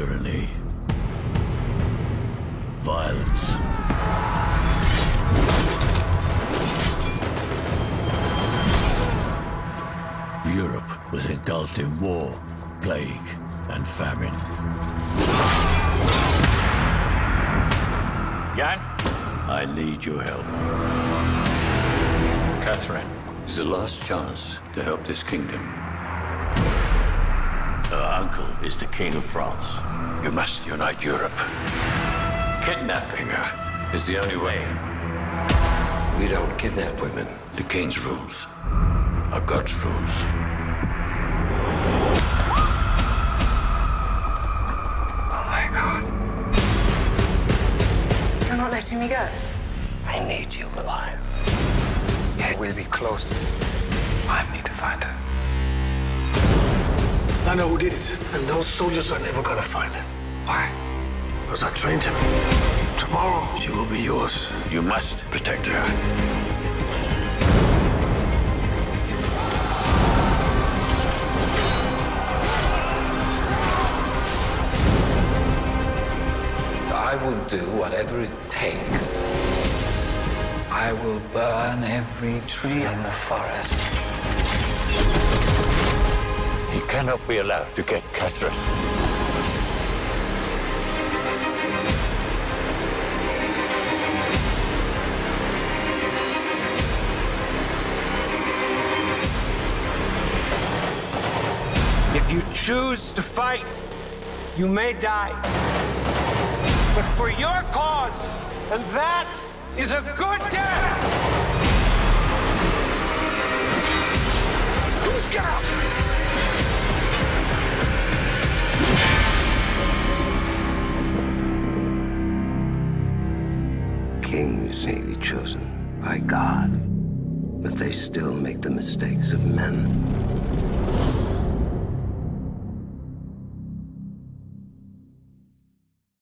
tyranny, violence. Europe was engulfed in war, plague, and famine. Jan? I need your help. Catherine is the last chance to help this kingdom. Her uncle is the King of France. You must unite Europe. Kidnapping her is the only way. We don't kidnap women. The King's rules are God's rules. Oh my God. You're not letting me go. I need you alive. It will be close. I know who did it, and those soldiers are never gonna find him. Why? Because I trained him. Tomorrow, she will be yours. You must protect her. I will do whatever it takes. I will burn every tree in the forest. Cannot be allowed to get Catherine. If you choose to fight, you may die. But for your cause, and that is a good death! Kings may be chosen by God, but they still make the mistakes of men.